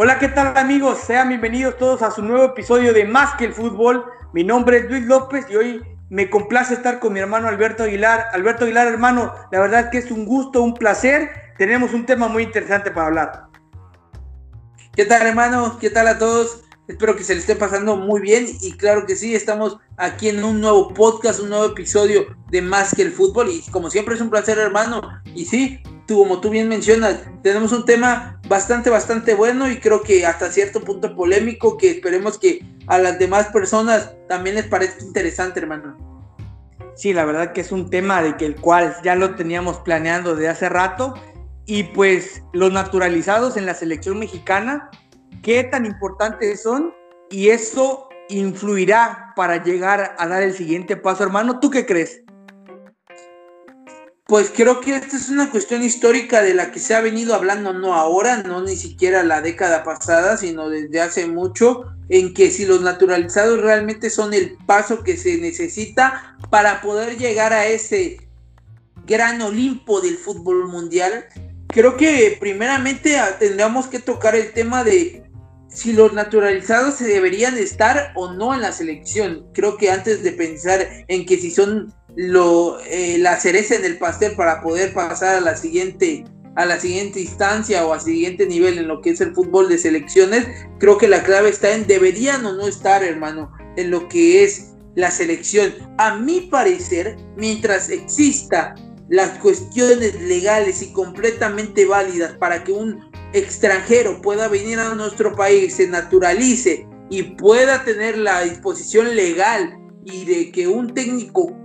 Hola, ¿qué tal amigos? Sean bienvenidos todos a su nuevo episodio de Más que el Fútbol. Mi nombre es Luis López y hoy me complace estar con mi hermano Alberto Aguilar. Alberto Aguilar, hermano, la verdad que es un gusto, un placer. Tenemos un tema muy interesante para hablar. ¿Qué tal, hermano? ¿Qué tal a todos? Espero que se le esté pasando muy bien y claro que sí, estamos aquí en un nuevo podcast, un nuevo episodio de Más que el Fútbol y como siempre es un placer, hermano. Y sí, como tú bien mencionas, tenemos un tema bastante, bastante bueno y creo que hasta cierto punto polémico que esperemos que a las demás personas también les parezca interesante, hermano. Sí, la verdad que es un tema de que el cual ya lo teníamos planeando de hace rato y pues los naturalizados en la selección mexicana, qué tan importantes son y eso influirá para llegar a dar el siguiente paso, hermano. ¿Tú qué crees? Pues creo que esta es una cuestión histórica de la que se ha venido hablando no ahora, no ni siquiera la década pasada, sino desde hace mucho, en que si los naturalizados realmente son el paso que se necesita para poder llegar a ese gran Olimpo del fútbol mundial, creo que primeramente tendríamos que tocar el tema de si los naturalizados se deberían estar o no en la selección. Creo que antes de pensar en que si son lo, eh, la cereza en el pastel para poder pasar a la siguiente a la siguiente instancia o a siguiente nivel en lo que es el fútbol de selecciones, creo que la clave está en deberían o no estar, hermano, en lo que es la selección. A mi parecer, mientras exista las cuestiones legales y completamente válidas para que un extranjero pueda venir a nuestro país, se naturalice y pueda tener la disposición legal y de que un técnico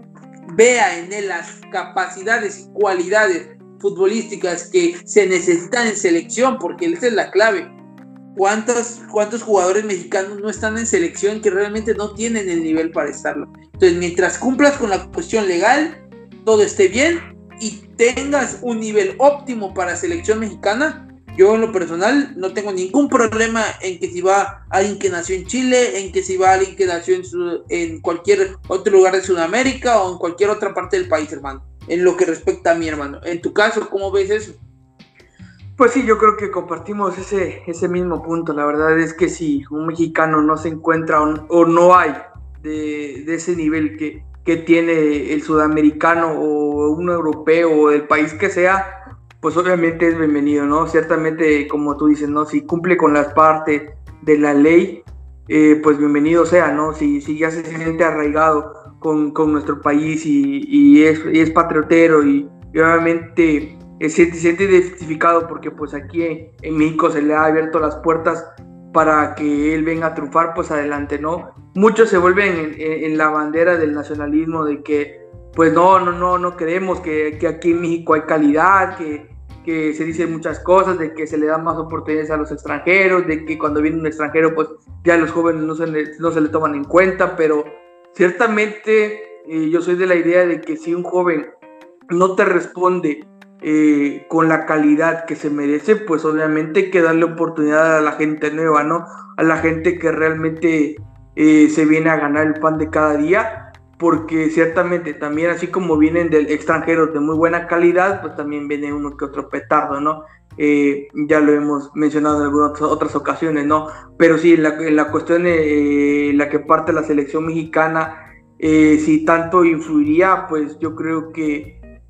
vea en él las capacidades y cualidades futbolísticas que se necesitan en selección, porque esa es la clave. ¿Cuántos, ¿Cuántos jugadores mexicanos no están en selección que realmente no tienen el nivel para estarlo? Entonces, mientras cumplas con la cuestión legal, todo esté bien y tengas un nivel óptimo para selección mexicana, yo en lo personal no tengo ningún problema en que si va alguien que nació en Chile, en que si va alguien que nació en, en cualquier otro lugar de Sudamérica o en cualquier otra parte del país, hermano. En lo que respecta a mi hermano. En tu caso, ¿cómo ves eso? Pues sí, yo creo que compartimos ese, ese mismo punto. La verdad es que si un mexicano no se encuentra o, no hay de, de, ese nivel que, que tiene el sudamericano o un europeo o el país que sea, pues obviamente es bienvenido, ¿no? Ciertamente, como tú dices, ¿no? Si cumple con las partes de la ley, eh, pues bienvenido sea, ¿no? Si, si ya se siente arraigado con, con nuestro país y, y, es, y, es, patriotero y, obviamente se, siente identificado porque pues aquí en, México se le ha abierto las puertas para que él venga a triunfar, pues adelante, ¿no? Muchos se vuelven en, en la bandera del nacionalismo de que pues no, no, no, no queremos que, que, aquí en México hay calidad, que, que se dicen muchas cosas, de que se le dan más oportunidades a los extranjeros, de que cuando viene un extranjero, pues ya los jóvenes no se le, no se le toman en cuenta, pero ciertamente eh, yo soy de la idea de que si un joven no te responde eh, con la calidad que se merece, pues obviamente hay que darle oportunidad a la gente nueva, ¿no? A la gente que realmente eh, se viene a ganar el pan de cada día porque ciertamente también así como vienen del extranjero de muy buena calidad, pues también viene uno que otro petardo, ¿no? Eh, ya lo hemos mencionado en algunas otras ocasiones, ¿no? Pero sí, la, la cuestión eh, la que parte la selección mexicana, eh, si tanto influiría, pues yo creo que,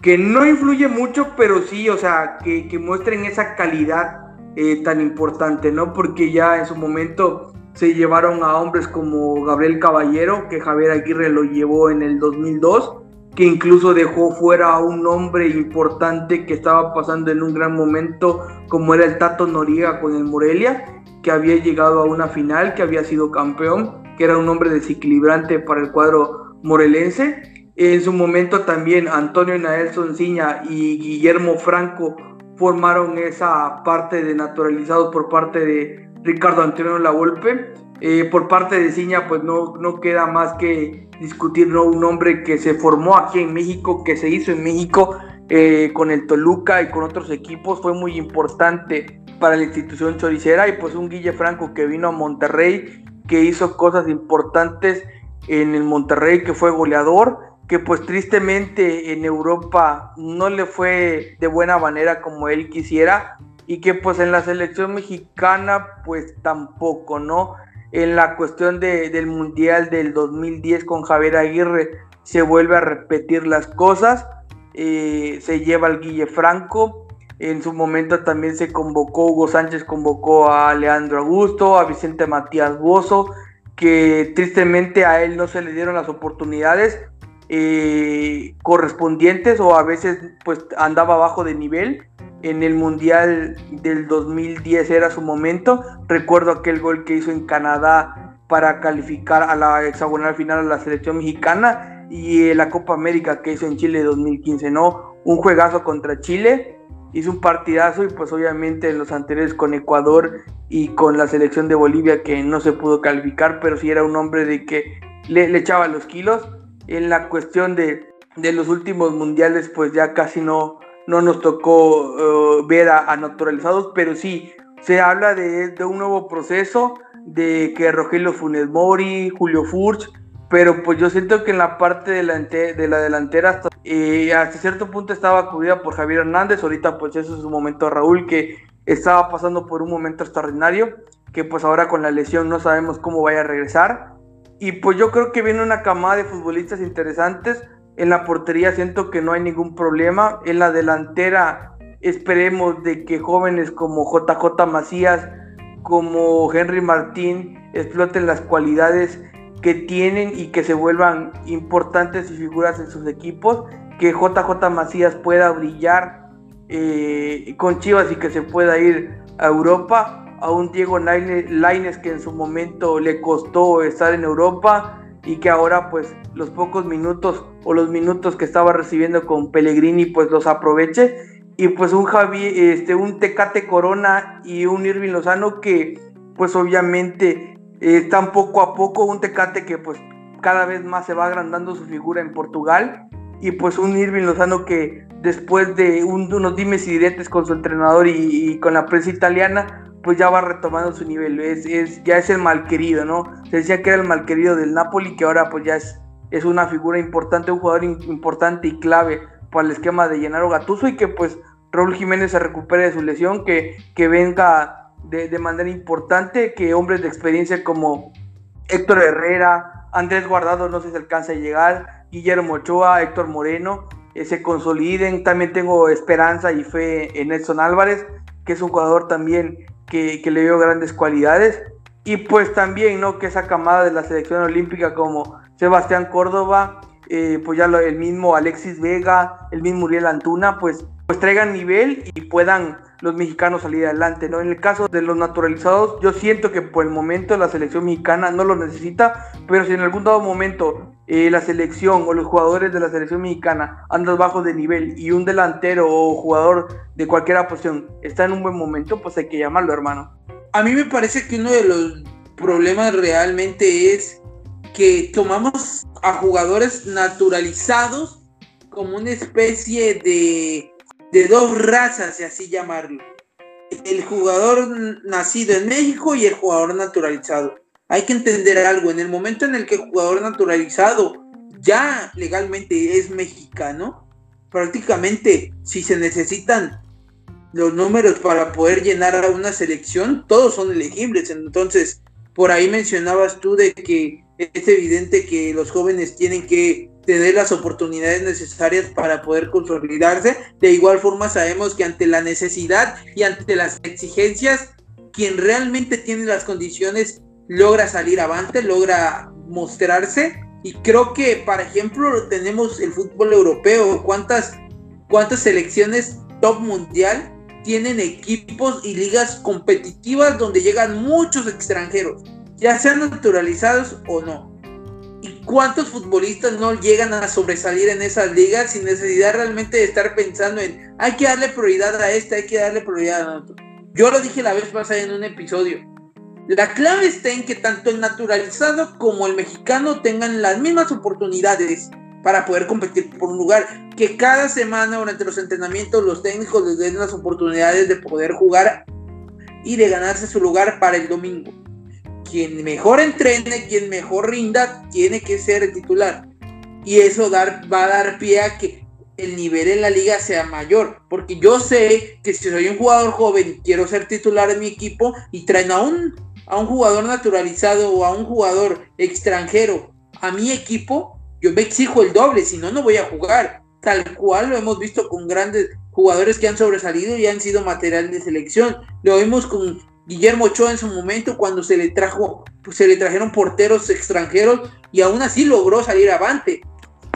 que no influye mucho, pero sí, o sea, que, que muestren esa calidad tan importante, ¿no? Porque ya en su momento se llevaron a hombres como Gabriel Caballero, que Javier Aguirre lo llevó en el 2002, que incluso dejó fuera a un hombre importante que estaba pasando en un gran momento, como era el Tato Noriega con el Morelia, que había llegado a una final, que había sido campeón, que era un hombre desequilibrante para el cuadro morelense. En su momento también Antonio Naelson Ciña y Guillermo Franco formaron esa parte de naturalizados por parte de Ricardo Antonio Lavolpe. Eh, por parte de Ciña, pues no, no queda más que discutir, ¿no? Un hombre que se formó aquí en México, que se hizo en México eh, con el Toluca y con otros equipos, fue muy importante para la institución choricera y pues un Guille Franco que vino a Monterrey, que hizo cosas importantes en el Monterrey, que fue goleador, que pues tristemente en Europa no le fue de buena manera como él quisiera y que pues en la selección mexicana pues tampoco, ¿no? En la cuestión de, del Mundial del 2010 con Javier Aguirre se vuelve a repetir las cosas, eh, se lleva al Guille Franco, en su momento también se convocó, Hugo Sánchez convocó a Leandro Augusto, a Vicente Matías Bozo, que tristemente a él no se le dieron las oportunidades eh, correspondientes o a veces pues andaba bajo de nivel. En el Mundial del 2010 era su momento. Recuerdo aquel gol que hizo en Canadá para calificar a la hexagonal final a la selección mexicana y la Copa América que hizo en Chile 2015, ¿no? Un juegazo contra Chile, hizo un partidazo y pues obviamente en los anteriores con Ecuador y con la selección de Bolivia que no se pudo calificar, pero sí era un hombre de que le, le echaba los kilos en la cuestión de, los últimos mundiales, pues ya casi no, no nos tocó eh, ver a, naturalizados, pero sí, se habla de, un nuevo proceso, de que Rogelio Funes Mori, Julio Furch, pero pues yo siento que en la parte de la, de la delantera hasta, eh, hasta cierto punto estaba acudida por Javier Hernández, ahorita pues eso es un momento Raúl que estaba pasando por un momento extraordinario, que pues ahora con la lesión no sabemos cómo vaya a regresar, y pues yo creo que viene una camada de futbolistas interesantes. En la portería siento que no hay ningún problema. En la delantera esperemos de que jóvenes como JJ Macías, como Henry Martín, exploten las cualidades que tienen y que se vuelvan importantes y figuras en sus equipos. Que JJ Macías pueda brillar eh, con Chivas y que se pueda ir a Europa a un Diego Laines que en su momento le costó estar en Europa y que ahora pues los pocos minutos o los minutos que estaba recibiendo con Pellegrini pues los aproveche. Y pues un Javi, este, un Tecate Corona y un Irving Lozano que pues obviamente están poco a poco, un Tecate que pues cada vez más se va agrandando su figura en Portugal. Y pues un Irving Lozano que después de unos dimes y diretes con su entrenador y con la prensa italiana pues ya va retomando su nivel, es, es, ya es el malquerido, ¿no? Se decía que era el malquerido del Napoli, que ahora pues ya es, es una figura importante, un jugador importante y clave para el esquema de Llenaro Gatuso y que pues Raúl Jiménez se recupere de su lesión, que, que venga de, de, manera importante, que hombres de experiencia como Héctor Herrera, Andrés Guardado no sé si alcanza a llegar, Guillermo Ochoa, Héctor Moreno, eh, se consoliden, también tengo esperanza y fe en Edson Álvarez, que es un jugador también que, le veo grandes cualidades. Y pues también, ¿no? Que esa camada de la selección olímpica como Sebastián Córdoba, eh, pues ya el mismo Alexis Vega, el mismo Uriel Antuna, pues, pues traigan nivel y puedan los mexicanos salir adelante, ¿no? En el caso de los naturalizados, yo siento que por el momento la selección mexicana no lo necesita, pero si en algún dado momento eh, la selección o los jugadores de la selección mexicana andan bajo de nivel y un delantero o jugador de cualquier posición está en un buen momento, pues hay que llamarlo, hermano. A mí me parece que uno de los problemas realmente es que tomamos a jugadores naturalizados como una especie de de dos razas, y así llamarlo. El jugador nacido en México y el jugador naturalizado. Hay que entender algo, en el momento en el que el jugador naturalizado ya legalmente es mexicano, prácticamente si se necesitan los números para poder llenar a una selección, todos son elegibles. Entonces, por ahí mencionabas tú de que es evidente que los jóvenes tienen que tener las oportunidades necesarias para poder consolidarse. De igual forma sabemos que ante la necesidad y ante las exigencias, quien realmente tiene las condiciones logra salir avante, logra mostrarse. Y creo que, por ejemplo, tenemos el fútbol europeo. ¿Cuántas, cuántas selecciones top mundial tienen equipos y ligas competitivas donde llegan muchos extranjeros, ya sean naturalizados o no? ¿Cuántos futbolistas no llegan a sobresalir en esas ligas sin necesidad realmente de estar pensando en hay que darle prioridad a este, hay que darle prioridad a otro? Yo lo dije la vez pasada en un episodio. La clave está en que tanto el naturalizado como el mexicano tengan las mismas oportunidades para poder competir por un lugar. Que cada semana durante los entrenamientos los técnicos les den las oportunidades de poder jugar y de ganarse su lugar para el domingo. Quien mejor entrene, quien mejor rinda, tiene que ser el titular. Y eso dar, va a dar pie a que el nivel en la liga sea mayor. Porque yo sé que si soy un jugador joven y quiero ser titular en mi equipo y traen a un, a un jugador naturalizado o a un jugador extranjero a mi equipo, yo me exijo el doble, si no, no voy a jugar. Tal cual lo hemos visto con grandes jugadores que han sobresalido y han sido material de selección. Lo vimos con Guillermo Ochoa en su momento cuando se le trajo, pues, se le trajeron porteros extranjeros y aún así logró salir avante.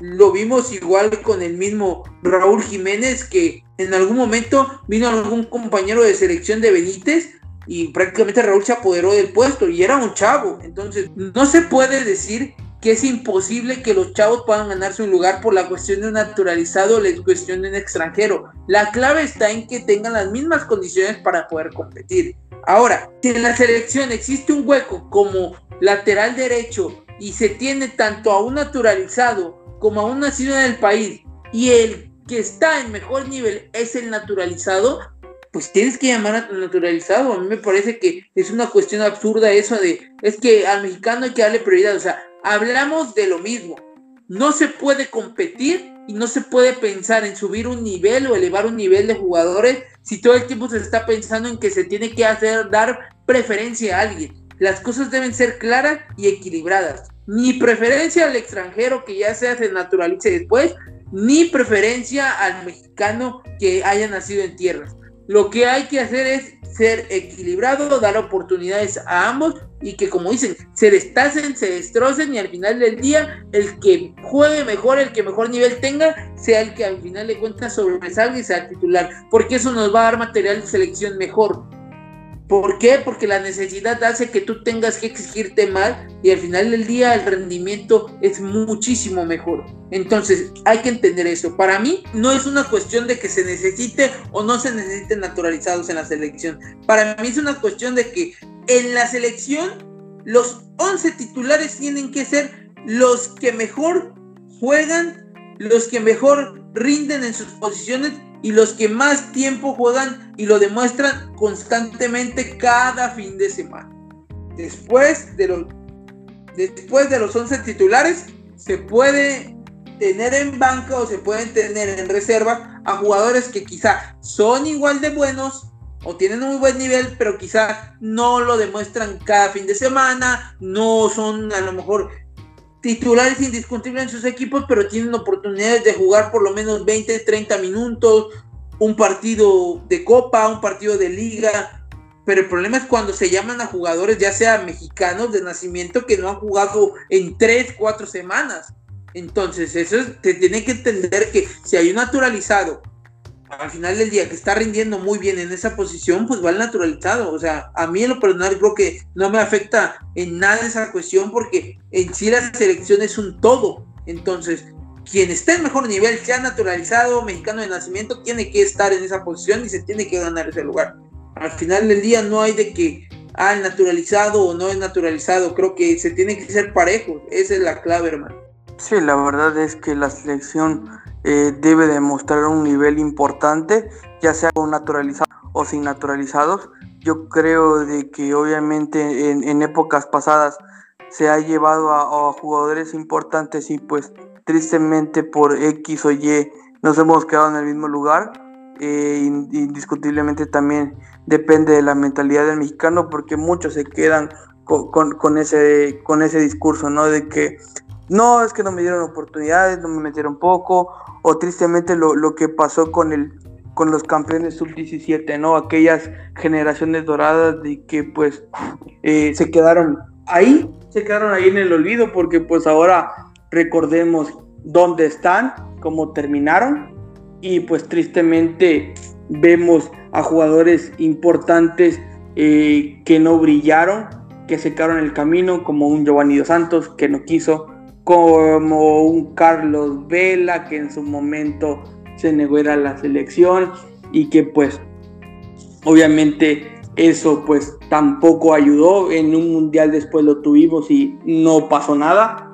Lo vimos igual con el mismo Raúl Jiménez que en algún momento vino algún compañero de selección de Benítez y prácticamente Raúl se apoderó del puesto y era un chavo. Entonces no se puede decir que es imposible que los chavos puedan ganarse un lugar por la cuestión de un naturalizado o la cuestión de un extranjero. La clave está en que tengan las mismas condiciones para poder competir. Ahora, si en la selección existe un hueco como lateral derecho y se tiene tanto a un naturalizado como a un nacido en el país y el que está en mejor nivel es el naturalizado, pues tienes que llamar a tu naturalizado. A mí me parece que es una cuestión absurda eso de, es que al mexicano hay que darle prioridad. O sea, hablamos de lo mismo. No se puede competir y no se puede pensar en subir un nivel o elevar un nivel de jugadores si todo el tiempo se está pensando en que se tiene que hacer dar preferencia a alguien. Las cosas deben ser claras y equilibradas. Ni preferencia al extranjero que ya se naturalice después, ni preferencia al mexicano que haya nacido en tierras. Lo que hay que hacer es ser equilibrado, dar oportunidades a ambos y que como dicen, se destacen, se destrocen y al final del día el que juegue mejor, el que mejor nivel tenga, sea el que al final de cuentas sobresalga y sea titular, porque eso nos va a dar material de selección mejor. ¿Por qué? Porque la necesidad hace que tú tengas que exigirte más y al final del día el rendimiento es muchísimo mejor. Entonces hay que entender eso. Para mí no es una cuestión de que se necesite o no se necesiten naturalizados en la selección. Para mí es una cuestión de que en la selección los 11 titulares tienen que ser los que mejor juegan, los que mejor rinden en sus posiciones y los que más tiempo juegan y lo demuestran constantemente cada fin de semana. Después de los, después de los 11 titulares, se puede tener en banca o se pueden tener en reserva a jugadores que quizá son igual de buenos o tienen un buen nivel, pero quizá no lo demuestran cada fin de semana, no son a lo mejor titulares indiscutibles en sus equipos, pero tienen oportunidades de jugar por lo menos 20, 30 minutos, un partido de copa, un partido de liga. Pero el problema es cuando se llaman a jugadores, ya sea mexicanos de nacimiento, que no han jugado en 3, 4 semanas. Entonces, eso te tiene que entender que si hay un naturalizado al final del día que está rindiendo muy bien en esa posición, pues va al naturalizado. O sea, a mí en lo personal creo que no me afecta en nada esa cuestión porque en sí la selección es un todo. Entonces, quien esté en mejor nivel, sea naturalizado, mexicano de nacimiento, tiene que estar en esa posición y se tiene que ganar ese lugar. Al final del día no hay de que, ah, naturalizado o no es naturalizado. Creo que se tiene que ser parejo. Esa es la clave, hermano. Sí, la verdad es que la selección eh, debe demostrar un nivel importante, ya sea con naturalizados o sin naturalizados. Yo creo de que obviamente en, épocas pasadas se ha llevado a, jugadores importantes y pues tristemente por X o Y nos hemos quedado en el mismo lugar. Eh, indiscutiblemente también depende de la mentalidad del mexicano porque muchos se quedan con, ese, con ese discurso, ¿no? De que no, es que no me dieron oportunidades, no me metieron poco, o tristemente lo, lo que pasó con el con los campeones sub-17, ¿no? Aquellas generaciones doradas de que pues eh, se quedaron ahí, se quedaron ahí en el olvido porque pues ahora recordemos dónde están, cómo terminaron y pues tristemente vemos a jugadores importantes eh, que no brillaron, que secaron el camino como un Giovanni Dos Santos que no quiso, como un Carlos Vela que en su momento se negó a la selección y que pues obviamente eso pues tampoco ayudó. En un mundial después lo tuvimos y no pasó nada.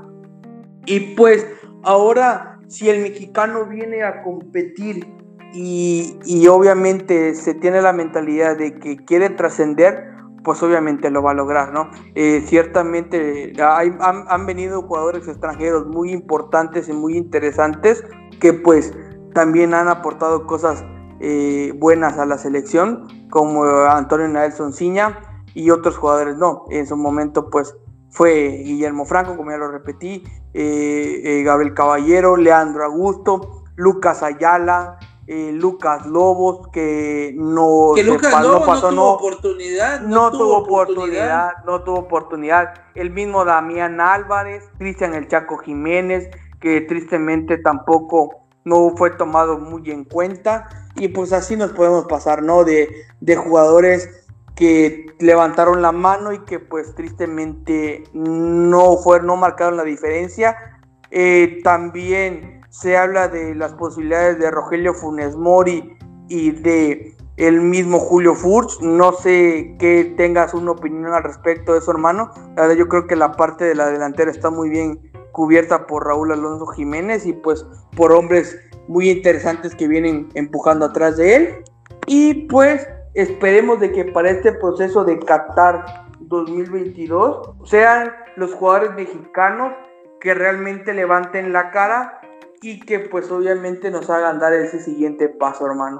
Y pues ahora si el mexicano viene a competir y, obviamente se tiene la mentalidad de que quiere trascender, pues obviamente lo va a lograr, ¿no? Eh, ciertamente hay, han, venido jugadores extranjeros muy importantes y muy interesantes que pues también han aportado cosas eh, buenas a la selección, como Antonio Nelson Ciña y otros jugadores no. En su momento pues fue Guillermo Franco, como ya lo repetí, eh, Gabriel Caballero, Leandro Augusto, Lucas Ayala, eh, Lucas Lobos, que no, que Lucas no, pasó, no tuvo oportunidad. No, tuvo oportunidad, no tuvo oportunidad. El mismo Damián Álvarez, Cristian El Chaco Jiménez, que tristemente tampoco no fue tomado muy en cuenta. Y pues así nos podemos pasar, ¿no? De, de jugadores que levantaron la mano y que pues tristemente no fueron, no marcaron la diferencia. Eh, también se habla de las posibilidades de Rogelio Funes Mori y de el mismo Julio Furch. No sé qué tengas una opinión al respecto de eso, hermano. La yo creo que la parte de la delantera está muy bien cubierta por Raúl Alonso Jiménez y pues por hombres muy interesantes que vienen empujando atrás de él. Y pues esperemos de que para este proceso de Qatar 2022 sean los jugadores mexicanos que realmente levanten la cara y que pues obviamente nos hagan dar ese siguiente paso, hermano.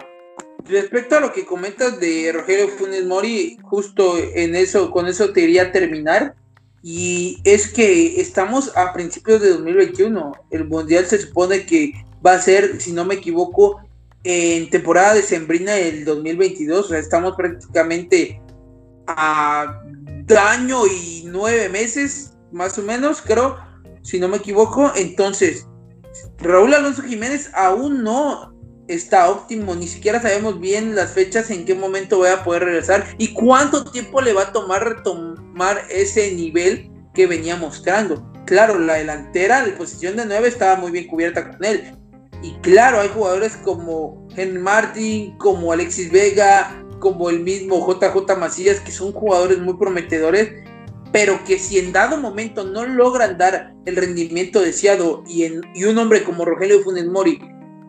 Respecto a lo que comentas de Rogelio Funes Mori, justo en eso, con eso te iría a terminar. Y es que estamos a principios de 2021. El Mundial se supone que va a ser, si no me equivoco, en temporada de Sembrina del 2022. O sea, estamos prácticamente a año y nueve meses, más o menos, creo, si no me equivoco. Entonces, Raúl Alonso Jiménez aún no está óptimo, ni siquiera sabemos bien las fechas en qué momento voy a poder regresar y cuánto tiempo le va a tomar retomar ese nivel que venía mostrando. Claro, la delantera, la posición de 9 estaba muy bien cubierta con él. Y claro, hay jugadores como Henry Martin, como Alexis Vega, como el mismo JJ Macías, que son jugadores muy prometedores pero que si en dado momento no logran dar el rendimiento deseado y, un hombre como Rogelio Funes Mori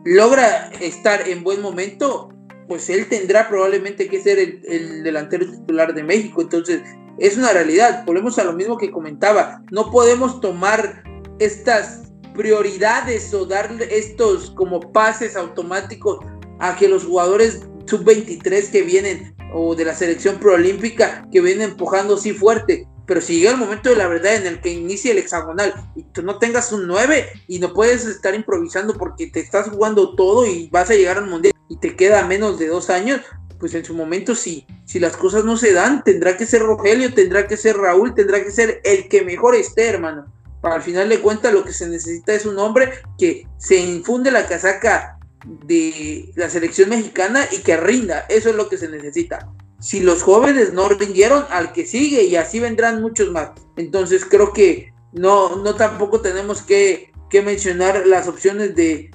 logra estar en buen momento, pues él tendrá probablemente que ser el, delantero titular de México. Entonces, es una realidad. Volvemos a lo mismo que comentaba. No podemos tomar estas prioridades o darle estos como pases automáticos a que los jugadores sub-23 que vienen o de la selección proolímpica que vienen empujando así fuerte pero si llega el momento de la verdad en el que inicia el hexagonal y tú no tengas un 9 y no puedes estar improvisando porque te estás jugando todo y vas a llegar al mundial y te queda menos de dos años, pues en su momento si, si las cosas no se dan, tendrá que ser Rogelio, tendrá que ser Raúl, tendrá que ser el que mejor esté, hermano. Para al final de cuentas lo que se necesita es un hombre que se infunde la casaca de la selección mexicana y que rinda. Eso es lo que se necesita si los jóvenes no rindieron, al que sigue y así vendrán muchos más. Entonces creo que no, no tampoco tenemos que, mencionar las opciones de,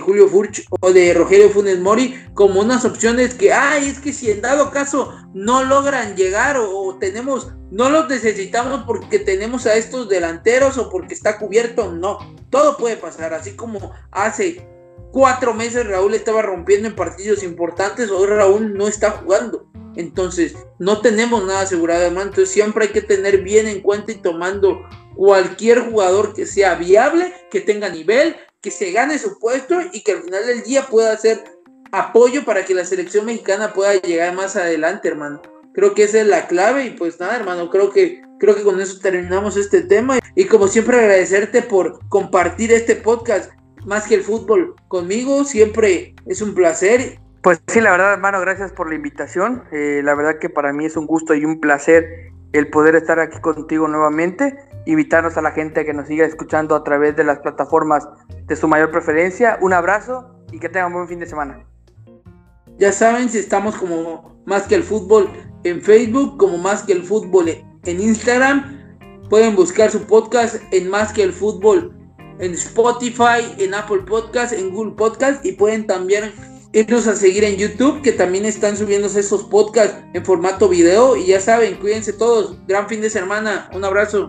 Julio Furch o de Rogelio Funes Mori como unas opciones que, ay, es que si en dado caso no logran llegar o, tenemos, no los necesitamos porque tenemos a estos delanteros o porque está cubierto, no, todo puede pasar, así como hace cuatro meses Raúl estaba rompiendo en partidos importantes, hoy Raúl no está jugando. Entonces, no tenemos nada asegurado, hermano. Entonces, siempre hay que tener bien en cuenta y tomando cualquier jugador que sea viable, que tenga nivel, que se gane su puesto y que al final del día pueda hacer apoyo para que la selección mexicana pueda llegar más adelante, hermano. Creo que esa es la clave y pues nada, hermano, creo que creo que con eso terminamos este tema y como siempre agradecerte por compartir este podcast más que el fútbol conmigo, siempre es un placer pues sí, la verdad, hermano, gracias por la invitación. Eh, la verdad que para mí es un gusto y un placer el poder estar aquí contigo nuevamente. Invitarnos a la gente que nos siga escuchando a través de las plataformas de su mayor preferencia. Un abrazo y que tengan un buen fin de semana. Ya saben, si estamos como Más que el Fútbol en Facebook, como Más que el Fútbol en Instagram. Pueden buscar su podcast en Más que el Fútbol en Spotify, en Apple Podcast, en Google Podcast y pueden también irnos a seguir en YouTube, que también están subiéndose esos podcasts en formato video. Y ya saben, cuídense todos. Gran fin de semana. Un abrazo.